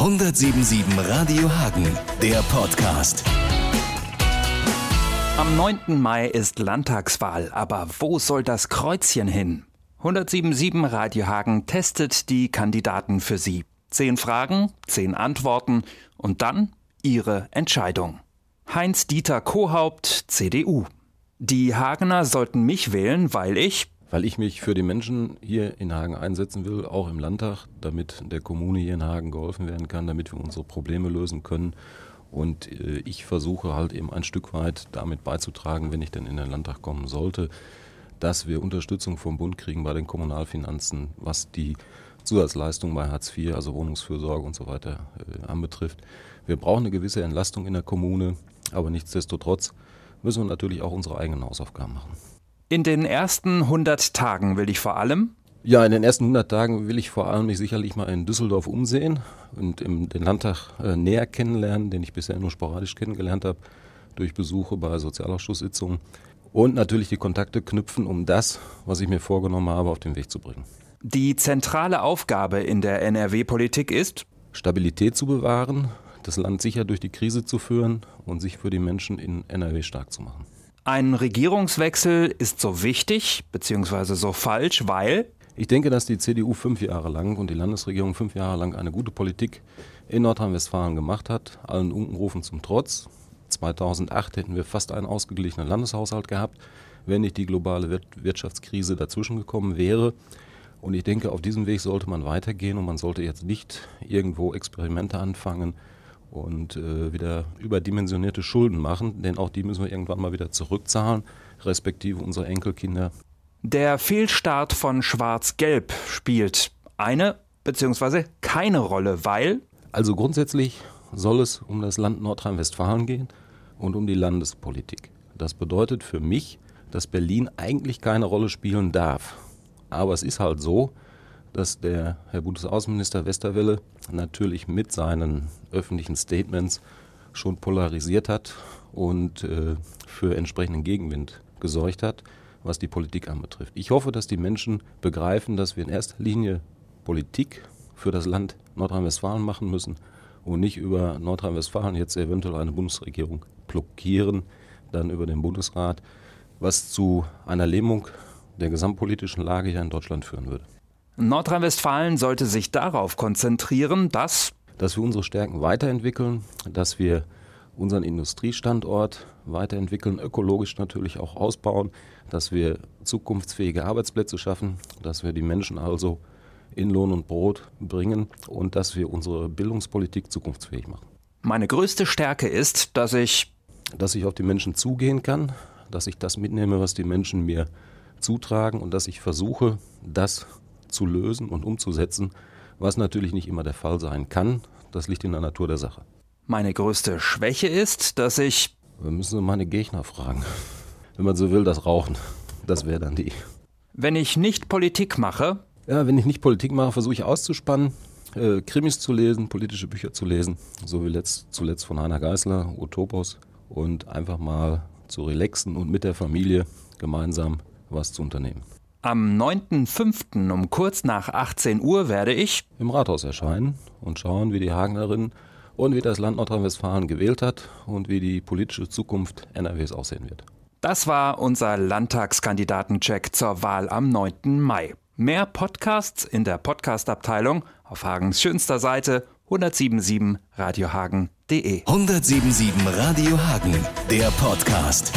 177 Radio Hagen, der Podcast. Am 9. Mai ist Landtagswahl, aber wo soll das Kreuzchen hin? 177 Radio Hagen testet die Kandidaten für Sie. Zehn Fragen, zehn Antworten und dann Ihre Entscheidung. Heinz-Dieter Kohaupt, CDU. Die Hagener sollten mich wählen, weil ich weil ich mich für die Menschen hier in Hagen einsetzen will, auch im Landtag, damit der Kommune hier in Hagen geholfen werden kann, damit wir unsere Probleme lösen können. Und äh, ich versuche halt eben ein Stück weit damit beizutragen, wenn ich denn in den Landtag kommen sollte, dass wir Unterstützung vom Bund kriegen bei den Kommunalfinanzen, was die Zusatzleistungen bei Hartz IV, also Wohnungsfürsorge und so weiter äh, anbetrifft. Wir brauchen eine gewisse Entlastung in der Kommune, aber nichtsdestotrotz müssen wir natürlich auch unsere eigenen Hausaufgaben machen. In den ersten 100 Tagen will ich vor allem ja, in den ersten 100 Tagen will ich vor allem mich sicherlich mal in Düsseldorf umsehen und im, den Landtag äh, näher kennenlernen, den ich bisher nur sporadisch kennengelernt habe, durch Besuche bei Sozialausschusssitzungen und natürlich die Kontakte knüpfen, um das, was ich mir vorgenommen habe, auf den Weg zu bringen. Die zentrale Aufgabe in der NRW-Politik ist, Stabilität zu bewahren, das Land sicher durch die Krise zu führen und sich für die Menschen in NRW stark zu machen. Ein Regierungswechsel ist so wichtig bzw. so falsch, weil ich denke, dass die CDU fünf Jahre lang und die Landesregierung fünf Jahre lang eine gute Politik in Nordrhein-Westfalen gemacht hat, allen Unkenrufen zum Trotz. 2008 hätten wir fast einen ausgeglichenen Landeshaushalt gehabt, wenn nicht die globale Wirtschaftskrise dazwischen gekommen wäre. Und ich denke, auf diesem Weg sollte man weitergehen und man sollte jetzt nicht irgendwo Experimente anfangen, und äh, wieder überdimensionierte Schulden machen, denn auch die müssen wir irgendwann mal wieder zurückzahlen, respektive unsere Enkelkinder. Der Fehlstart von Schwarz-Gelb spielt eine bzw. keine Rolle, weil also grundsätzlich soll es um das Land Nordrhein-Westfalen gehen und um die Landespolitik. Das bedeutet für mich, dass Berlin eigentlich keine Rolle spielen darf. Aber es ist halt so, dass der Herr Bundesaußenminister Westerwelle natürlich mit seinen öffentlichen Statements schon polarisiert hat und äh, für entsprechenden Gegenwind gesorgt hat, was die Politik anbetrifft. Ich hoffe, dass die Menschen begreifen, dass wir in erster Linie Politik für das Land Nordrhein-Westfalen machen müssen und nicht über Nordrhein-Westfalen jetzt eventuell eine Bundesregierung blockieren, dann über den Bundesrat, was zu einer Lähmung der gesamtpolitischen Lage hier in Deutschland führen würde. Nordrhein-Westfalen sollte sich darauf konzentrieren, dass dass wir unsere Stärken weiterentwickeln, dass wir unseren Industriestandort weiterentwickeln, ökologisch natürlich auch ausbauen, dass wir zukunftsfähige Arbeitsplätze schaffen, dass wir die Menschen also in Lohn und Brot bringen und dass wir unsere Bildungspolitik zukunftsfähig machen. Meine größte Stärke ist, dass ich dass ich auf die Menschen zugehen kann, dass ich das mitnehme, was die Menschen mir zutragen und dass ich versuche, das zu lösen und umzusetzen, was natürlich nicht immer der Fall sein kann. Das liegt in der Natur der Sache. Meine größte Schwäche ist, dass ich. Wir müssen meine Gegner fragen. Wenn man so will, das Rauchen. Das wäre dann die. Wenn ich nicht Politik mache. Ja, wenn ich nicht Politik mache, versuche ich auszuspannen, äh, Krimis zu lesen, politische Bücher zu lesen, so wie letzt, zuletzt von Heiner Geißler, Utopos, und einfach mal zu relaxen und mit der Familie gemeinsam was zu unternehmen. Am 9.5. um kurz nach 18 Uhr werde ich im Rathaus erscheinen und schauen, wie die Hagenerin und wie das Land Nordrhein-Westfalen gewählt hat und wie die politische Zukunft NRWs aussehen wird. Das war unser Landtagskandidatencheck zur Wahl am 9. Mai. Mehr Podcasts in der Podcastabteilung auf Hagens schönster Seite 1077radiohagen.de. 1077 Radio Hagen, der Podcast.